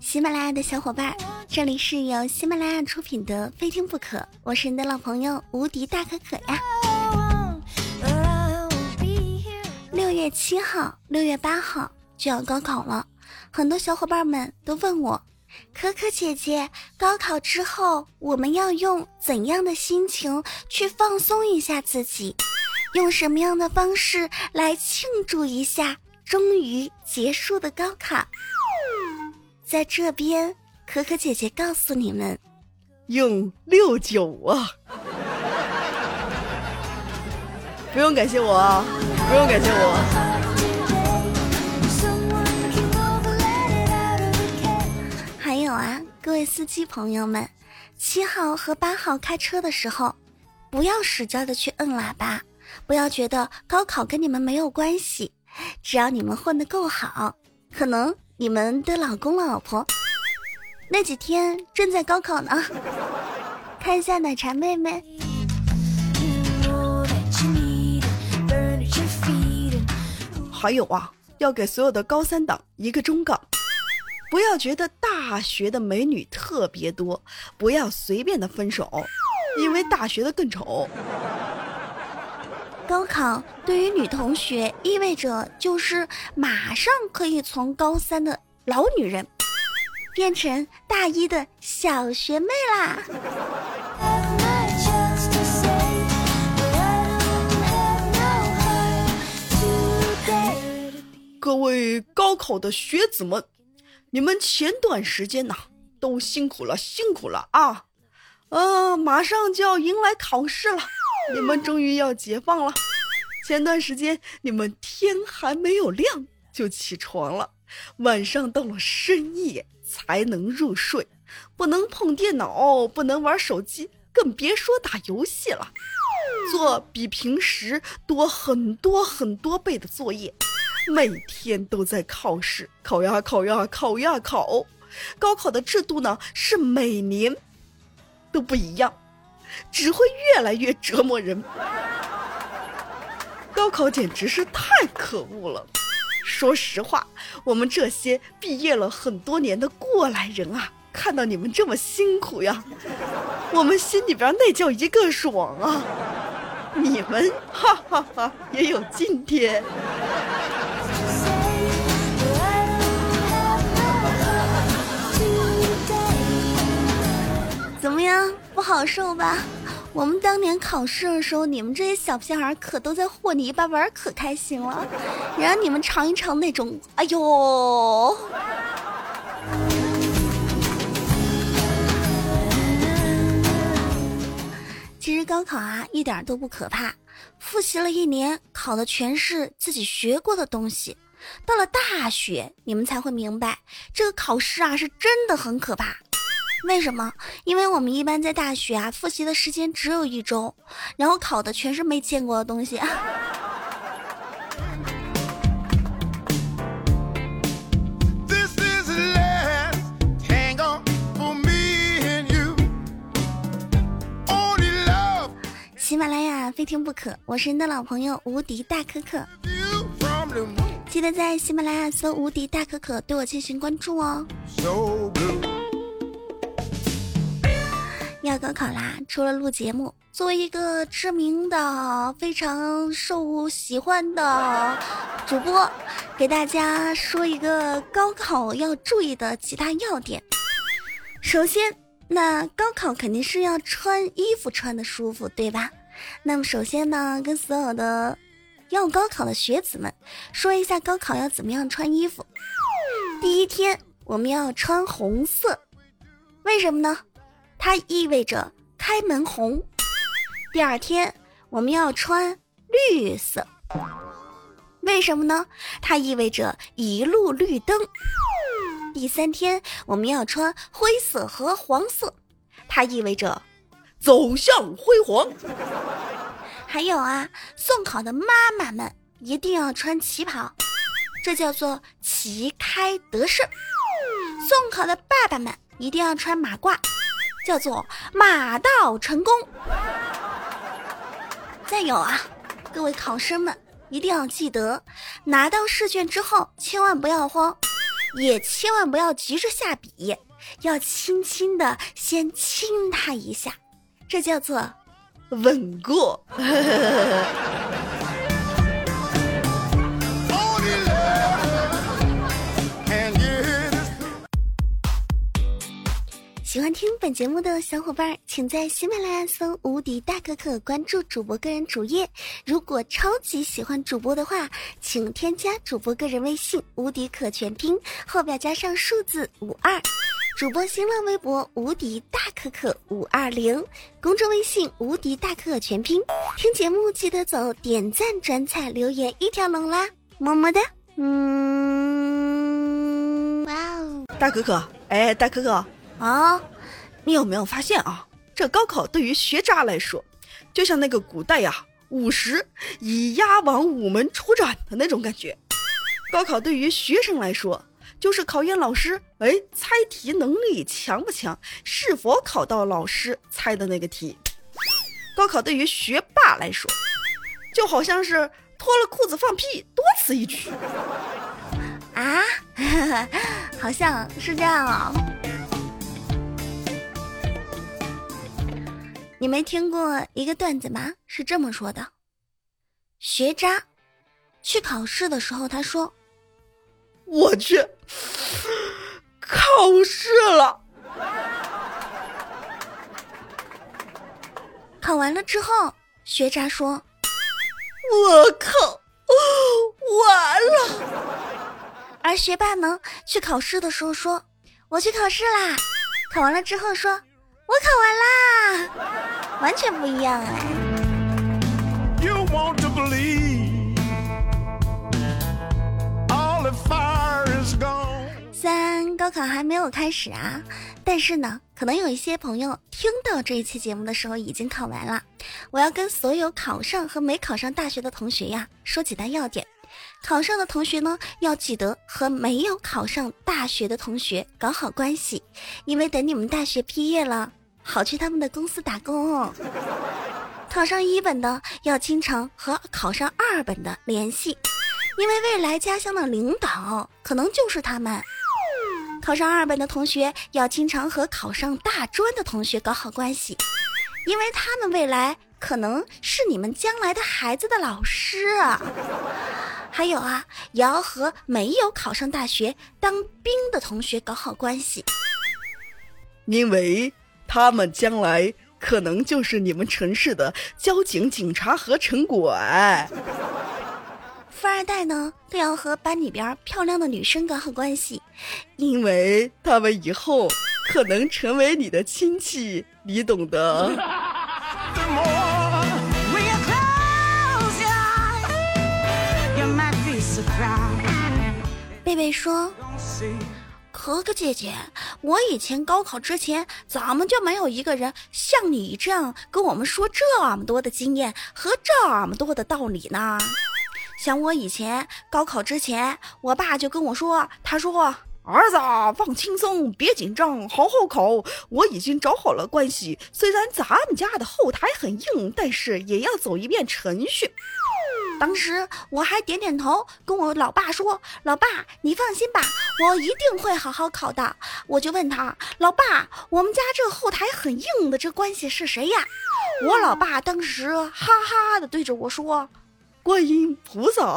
喜马拉雅的小伙伴，这里是由喜马拉雅出品的《非听不可》，我是你的老朋友无敌大可可呀。六月七号、六月八号就要高考了，很多小伙伴们都问我，可可姐姐，高考之后我们要用怎样的心情去放松一下自己？用什么样的方式来庆祝一下终于结束的高考？在这边，可可姐姐告诉你们，用六九啊！不用感谢我啊，不用感谢我。还有啊，各位司机朋友们，七号和八号开车的时候，不要使劲的去摁喇叭，不要觉得高考跟你们没有关系，只要你们混得够好，可能。你们的老公老婆那几天正在高考呢，看一下奶茶妹妹。还有啊，要给所有的高三党一个忠告：不要觉得大学的美女特别多，不要随便的分手，因为大学的更丑。高考对于女同学意味着就是马上可以从高三的老女人变成大一的小学妹啦。各位高考的学子们，你们前段时间呐都辛苦了，辛苦了啊！呃，马上就要迎来考试了。你们终于要解放了。前段时间你们天还没有亮就起床了，晚上到了深夜才能入睡，不能碰电脑，不能玩手机，更别说打游戏了。做比平时多很多很多倍的作业，每天都在考试，考呀考呀考呀考。高考的制度呢是每年都不一样。只会越来越折磨人。高考简直是太可恶了。说实话，我们这些毕业了很多年的过来人啊，看到你们这么辛苦呀，我们心里边那叫一个爽啊！你们哈哈哈也有今天。怎么样？不好受吧？我们当年考试的时候，你们这些小屁孩可都在和泥巴玩，可开心了。让你们尝一尝那种，哎呦！其实高考啊，一点都不可怕。复习了一年，考的全是自己学过的东西。到了大学，你们才会明白，这个考试啊，是真的很可怕。为什么？因为我们一般在大学啊，复习的时间只有一周，然后考的全是没见过的东西。喜马拉雅非听不可，我是你的老朋友无敌大可可，记得在喜马拉雅搜“无敌大可可”对我进行关注哦。要高考啦！除了录节目，作为一个知名的、非常受喜欢的主播，给大家说一个高考要注意的几大要点。首先，那高考肯定是要穿衣服穿的舒服，对吧？那么首先呢，跟所有的要高考的学子们说一下高考要怎么样穿衣服。第一天我们要穿红色，为什么呢？它意味着开门红。第二天我们要穿绿色，为什么呢？它意味着一路绿灯。第三天我们要穿灰色和黄色，它意味着走向辉煌。还有啊，送考的妈妈们一定要穿旗袍，这叫做旗开得胜。送考的爸爸们一定要穿马褂。叫做马到成功。再有啊，各位考生们，一定要记得，拿到试卷之后千万不要慌，也千万不要急着下笔，要轻轻的先亲他一下，这叫做稳过。喜欢听本节目的小伙伴，请在喜马拉雅搜“无敌大可可”，关注主播个人主页。如果超级喜欢主播的话，请添加主播个人微信“无敌可全拼”，后边加上数字五二。主播新浪微博“无敌大可可五二零”，公众微信“无敌大可可全拼”。听节目记得走点赞、转采、留言一条龙啦，么么哒。嗯，哇哦，大可可，哎，大可可。啊，你有没有发现啊？这高考对于学渣来说，就像那个古代呀，五十以押往午门出转的那种感觉。高考对于学生来说，就是考验老师哎猜题能力强不强，是否考到老师猜的那个题。高考对于学霸来说，就好像是脱了裤子放屁，多此一举。啊，好像是这样啊。你没听过一个段子吗？是这么说的：学渣去考试的时候，他说：“我去考试了。”考完了之后，学渣说：“我靠，完了。”而学霸呢，去考试的时候说：“我去考试啦。”考完了之后说。我考完啦，完全不一样哎。虽然高考还没有开始啊，但是呢，可能有一些朋友听到这一期节目的时候已经考完了。我要跟所有考上和没考上大学的同学呀，说几大要点。考上的同学呢，要记得和没有考上大学的同学搞好关系，因为等你们大学毕业了。好去他们的公司打工。考上一本的要经常和考上二本的联系，因为未来家乡的领导可能就是他们。考上二本的同学要经常和考上大专的同学搞好关系，因为他们未来可能是你们将来的孩子的老师。还有啊，也要和没有考上大学当兵的同学搞好关系，因为。他们将来可能就是你们城市的交警、警察和城管。富二代呢，都要和班里边漂亮的女生搞好关系，因为他们以后可能成为你的亲戚，你懂得。贝贝说。可可姐姐，我以前高考之前怎么就没有一个人像你这样跟我们说这么多的经验和这么多的道理呢？想我以前高考之前，我爸就跟我说，他说：“儿子放轻松，别紧张，好好考。我已经找好了关系，虽然咱们家的后台很硬，但是也要走一遍程序。”当时我还点点头，跟我老爸说：“老爸，你放心吧，我一定会好好考的。”我就问他：“老爸，我们家这后台很硬的这关系是谁呀？”我老爸当时哈哈的对着我说：“观音菩萨。”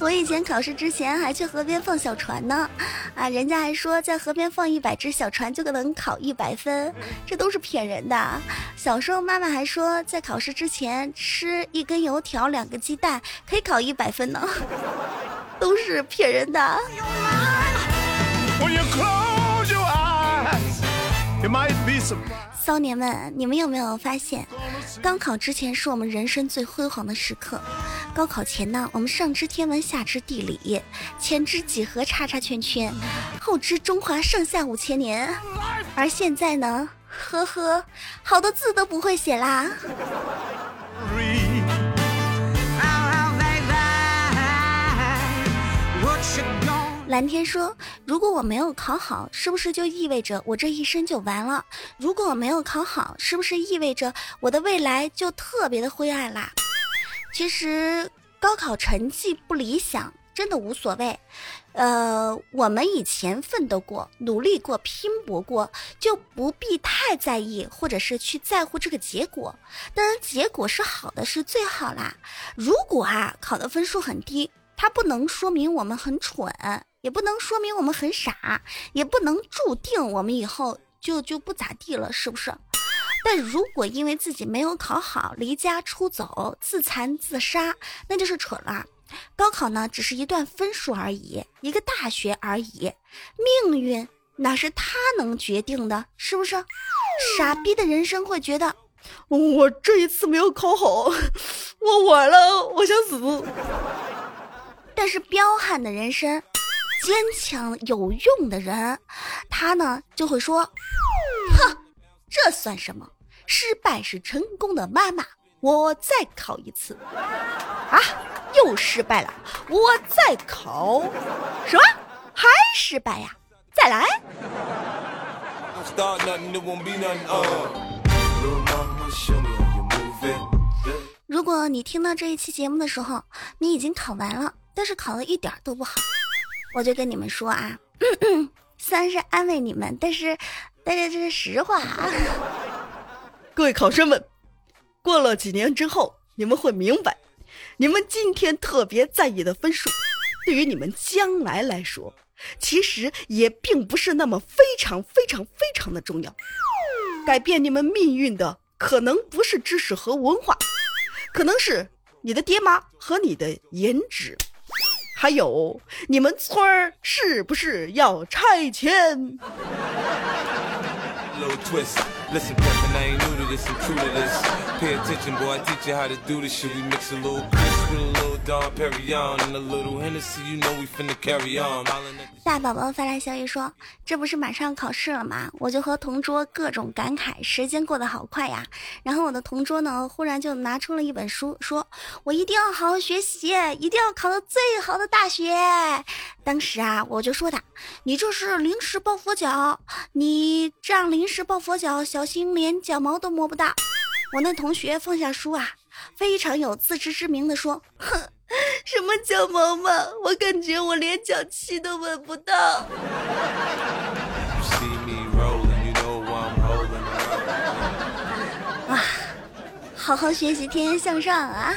我以前考试之前还去河边放小船呢，啊，人家还说在河边放一百只小船就能考一百分，这都是骗人的。小时候妈妈还说在考试之前吃一根油条两个鸡蛋可以考一百分呢，都是骗人的。骚年们，你们有没有发现，高考之前是我们人生最辉煌的时刻？高考前呢，我们上知天文，下知地理，前知几何，叉叉圈圈，后知中华上下五千年。而现在呢，呵呵，好多字都不会写啦。蓝天说：“如果我没有考好，是不是就意味着我这一生就完了？如果我没有考好，是不是意味着我的未来就特别的灰暗啦？”其实高考成绩不理想真的无所谓，呃，我们以前奋斗过、努力过、拼搏过，就不必太在意，或者是去在乎这个结果。当然，结果是好的是最好啦。如果啊考的分数很低，它不能说明我们很蠢，也不能说明我们很傻，也不能注定我们以后就就不咋地了，是不是？但如果因为自己没有考好，离家出走、自残自杀，那就是蠢了。高考呢，只是一段分数而已，一个大学而已，命运哪是他能决定的？是不是？傻逼的人生会觉得，我这一次没有考好，我完了，我想死。但是彪悍的人生，坚强有用的人，他呢就会说，哼。这算什么？失败是成功的妈妈。我再考一次，啊，又失败了。我再考，什么？还失败呀？再来。如果你听到这一期节目的时候，你已经考完了，但是考的一点都不好，我就跟你们说啊，虽然是安慰你们，但是。但是这是实话啊，各位考生们，过了几年之后，你们会明白，你们今天特别在意的分数，对于你们将来来说，其实也并不是那么非常非常非常的重要。改变你们命运的，可能不是知识和文化，可能是你的爹妈和你的颜值，还有你们村儿是不是要拆迁。Little twist. Listen, Pimpin', I ain't new to this, I'm true to this. Pay attention, boy, I teach you how to do this shit. We mix a little Chris with a little Dom Perignon and a little Hennessy, you know we finna carry on. 大宝宝发来消息说：“这不是马上考试了吗？我就和同桌各种感慨，时间过得好快呀。然后我的同桌呢，忽然就拿出了一本书，说我一定要好好学习，一定要考到最好的大学。当时啊，我就说他，你这是临时抱佛脚，你这样临时抱佛脚，小心连脚毛都磨摸不到。我那同学放下书啊，非常有自知之明的说，哼。”什么叫毛毛？我感觉我连脚气都闻不到。啊，好好学习，天天向上啊！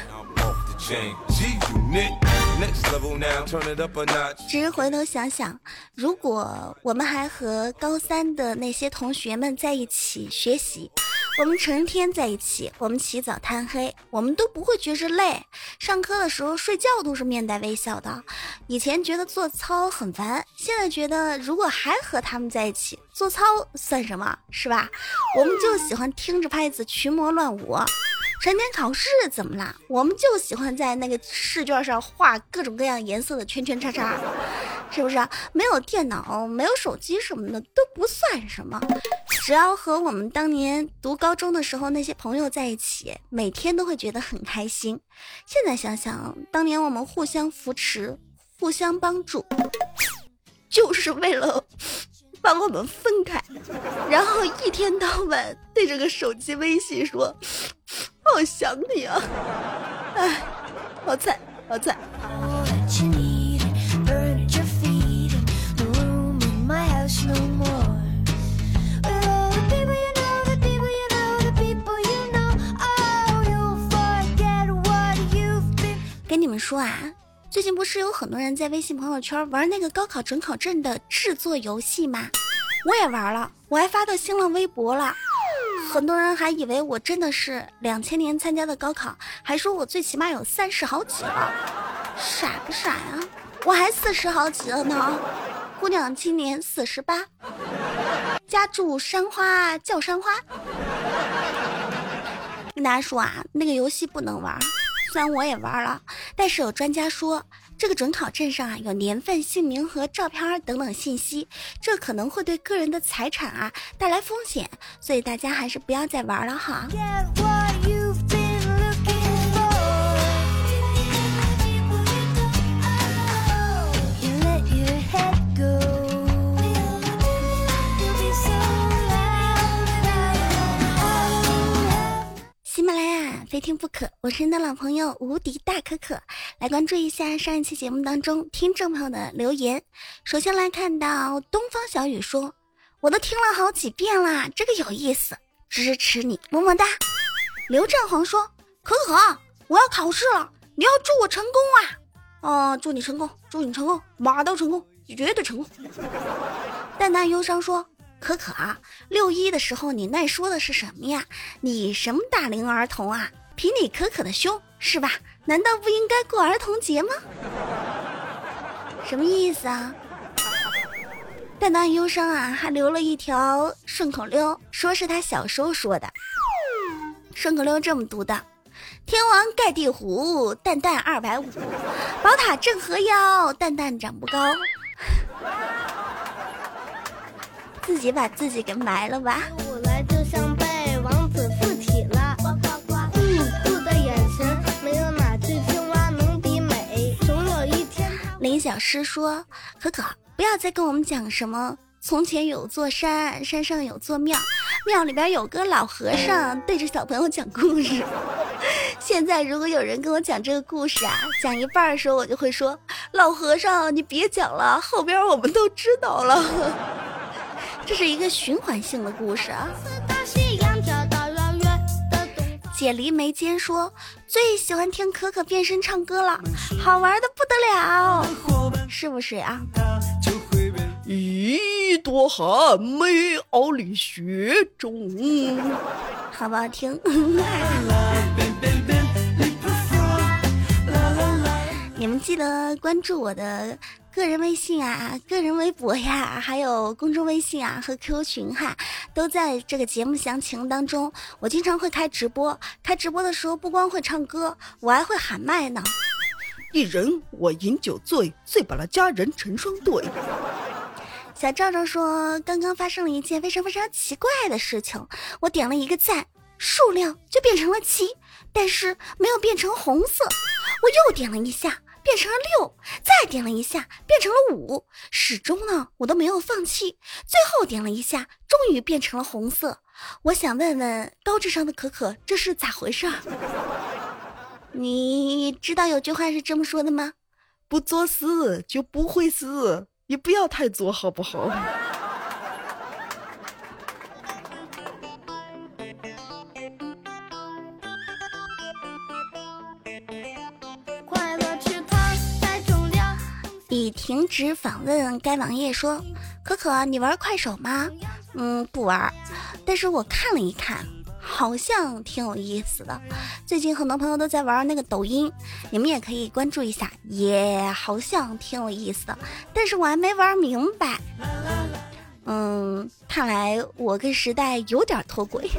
只是回头想想，如果我们还和高三的那些同学们在一起学习。我们成天在一起，我们起早贪黑，我们都不会觉着累。上课的时候睡觉都是面带微笑的。以前觉得做操很烦，现在觉得如果还和他们在一起做操算什么，是吧？我们就喜欢听着拍子群魔乱舞。成天考试怎么啦？我们就喜欢在那个试卷上画各种各样颜色的圈圈叉叉，是不是？没有电脑，没有手机什么的都不算什么，只要和我们当年读高中的时候那些朋友在一起，每天都会觉得很开心。现在想想，当年我们互相扶持、互相帮助，就是为了把我们分开，然后一天到晚对着个手机微信说。好想你啊！哎，好惨，好惨。说啊，最近不是有很多人在微信朋友圈玩那个高考准考证的制作游戏吗？我也玩了，我还发到新浪微博了。很多人还以为我真的是两千年参加的高考，还说我最起码有三十好几了，傻不傻呀？我还四十好几了呢，姑娘今年四十八，家住山花叫山花。跟大家说啊，那个游戏不能玩，虽然我也玩了，但是有专家说。这个准考证上啊有年份、姓名和照片等等信息，这可能会对个人的财产啊带来风险，所以大家还是不要再玩了哈。非听不可。我是你的老朋友无敌大可可，来关注一下上一期节目当中听众朋友的留言。首先来看到东方小雨说：“我都听了好几遍啦，这个有意思，支持你，么么哒。”刘振宏说：“可可，我要考试了，你要祝我成功啊！哦，祝你成功，祝你成功，马到成功，绝对成功。”淡淡忧伤说。可可啊，六一的时候你那说的是什么呀？你什么大龄儿童啊？比你可可的凶是吧？难道不应该过儿童节吗？什么意思啊？淡淡忧伤啊，还留了一条顺口溜，说是他小时候说的。顺口溜这么读的：天王盖地虎，蛋蛋二百五；宝塔镇河妖，蛋蛋长不高。自己把自己给埋了吧。师说：“可可，不要再跟我们讲什么从前有座山，山上有座庙，庙里边有个老和尚对着小朋友讲故事。现在如果有人跟我讲这个故事啊，讲一半的时候我就会说：老和尚，你别讲了，后边我们都知道了。”这是一个循环性的故事啊。解离眉间说最喜欢听可可变身唱歌了，好玩的不得了，是不是啊？一朵寒梅傲立雪中，好不好听？你们记得关注我的。个人微信啊，个人微博呀，还有公众微信啊和 QQ 群哈，都在这个节目详情当中。我经常会开直播，开直播的时候不光会唱歌，我还会喊麦呢。一人我饮酒醉，醉把了佳人成双对。小赵赵说，刚刚发生了一件非常非常奇怪的事情，我点了一个赞，数量就变成了七，但是没有变成红色。我又点了一下。变成了六，再点了一下，变成了五，始终呢，我都没有放弃。最后点了一下，终于变成了红色。我想问问高智商的可可，这是咋回事儿？你知道有句话是这么说的吗？不作死就不会死，你不要太作，好不好？停止访问该网页说：“可可，你玩快手吗？嗯，不玩。但是我看了一看，好像挺有意思的。最近很多朋友都在玩那个抖音，你们也可以关注一下，也好像挺有意思的。但是我还没玩明白。嗯，看来我跟时代有点脱轨。”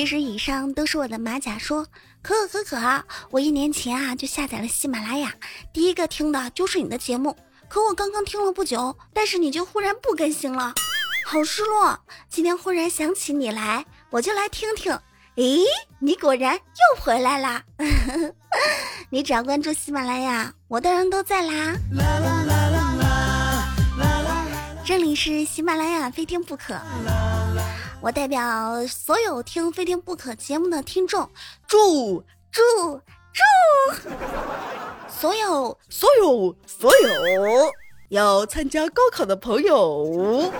其实以上都是我的马甲说，可可可可，我一年前啊就下载了喜马拉雅，第一个听的就是你的节目。可我刚刚听了不久，但是你就忽然不更新了，好失落。今天忽然想起你来，我就来听听。诶，你果然又回来啦！你只要关注喜马拉雅，我的人都在啦。这里是喜马拉雅，非听不可。我代表所有听《非听不可》节目的听众，祝祝祝所有所有所有要参加高考的朋友，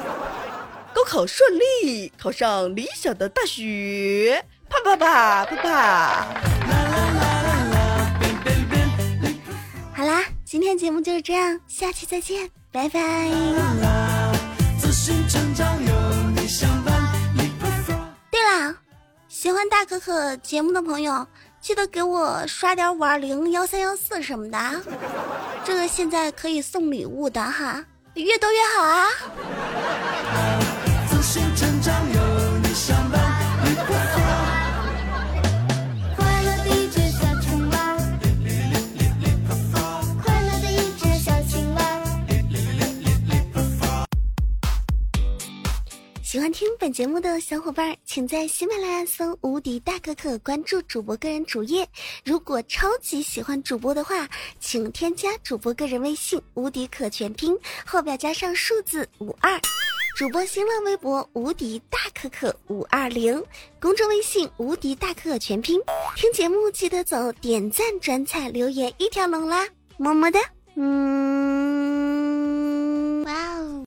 高考顺利，考上理想的大学，啪啪啪啪啪！好啦，今天节目就是这样，下期再见，拜拜。喜欢大可可节目的朋友，记得给我刷点五二零幺三幺四什么的，这个现在可以送礼物的哈，越多越好啊。喜喜听本节目的小伙伴，请在喜马拉雅搜“无敌大可可”，关注主播个人主页。如果超级喜欢主播的话，请添加主播个人微信“无敌可全拼”，后边加上数字五二。主播新浪微博“无敌大可可五二零”，公众微信“无敌大可可全拼”。听节目记得走点赞、转采、留言一条龙啦，么么哒，嗯。哇哦